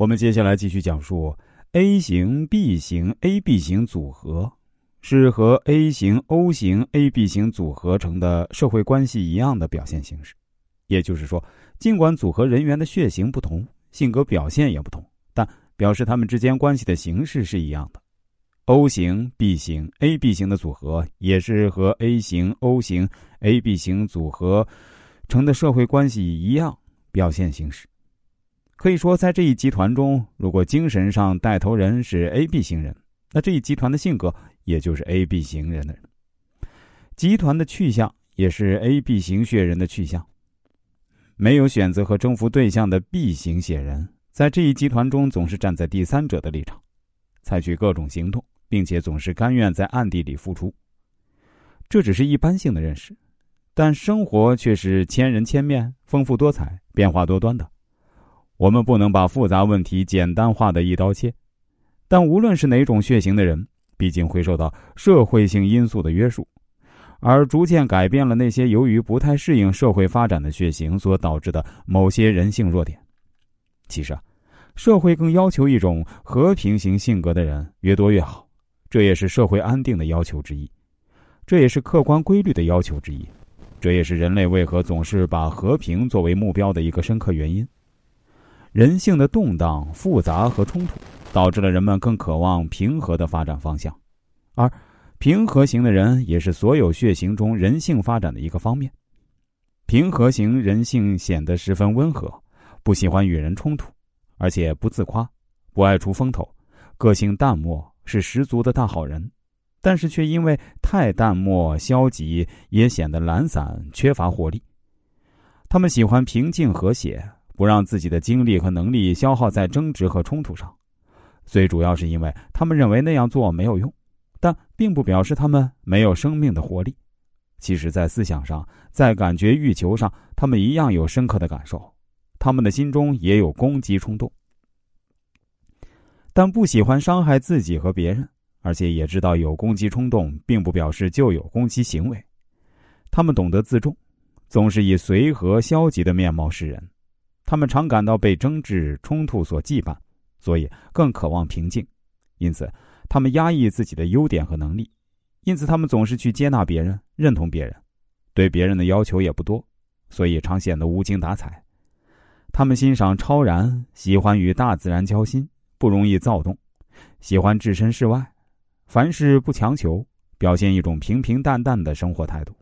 我们接下来继续讲述 A 型 B 型 AB 型组合，是和 A 型 O 型 AB 型组合成的社会关系一样的表现形式。也就是说，尽管组合人员的血型不同，性格表现也不同，但表示他们之间关系的形式是一样的。O 型 B 型 AB 型的组合也是和 A 型 O 型 AB 型组合成的社会关系一样表现形式。可以说，在这一集团中，如果精神上带头人是 A B 型人，那这一集团的性格也就是 A B 型人的人。集团的去向也是 A B 型血人的去向。没有选择和征服对象的 B 型血人，在这一集团中总是站在第三者的立场，采取各种行动，并且总是甘愿在暗地里付出。这只是一般性的认识，但生活却是千人千面、丰富多彩、变化多端的。我们不能把复杂问题简单化的一刀切，但无论是哪种血型的人，毕竟会受到社会性因素的约束，而逐渐改变了那些由于不太适应社会发展的血型所导致的某些人性弱点。其实啊，社会更要求一种和平型性格的人越多越好，这也是社会安定的要求之一，这也是客观规律的要求之一，这也是人类为何总是把和平作为目标的一个深刻原因。人性的动荡、复杂和冲突，导致了人们更渴望平和的发展方向，而平和型的人也是所有血型中人性发展的一个方面。平和型人性显得十分温和，不喜欢与人冲突，而且不自夸，不爱出风头，个性淡漠，是十足的大好人，但是却因为太淡漠、消极，也显得懒散、缺乏活力。他们喜欢平静和谐。不让自己的精力和能力消耗在争执和冲突上，最主要是因为他们认为那样做没有用，但并不表示他们没有生命的活力。其实，在思想上，在感觉欲求上，他们一样有深刻的感受，他们的心中也有攻击冲动，但不喜欢伤害自己和别人，而且也知道有攻击冲动并不表示就有攻击行为。他们懂得自重，总是以随和消极的面貌示人。他们常感到被争执冲突所羁绊，所以更渴望平静。因此，他们压抑自己的优点和能力。因此，他们总是去接纳别人、认同别人，对别人的要求也不多，所以常显得无精打采。他们欣赏超然，喜欢与大自然交心，不容易躁动，喜欢置身事外，凡事不强求，表现一种平平淡淡的生活态度。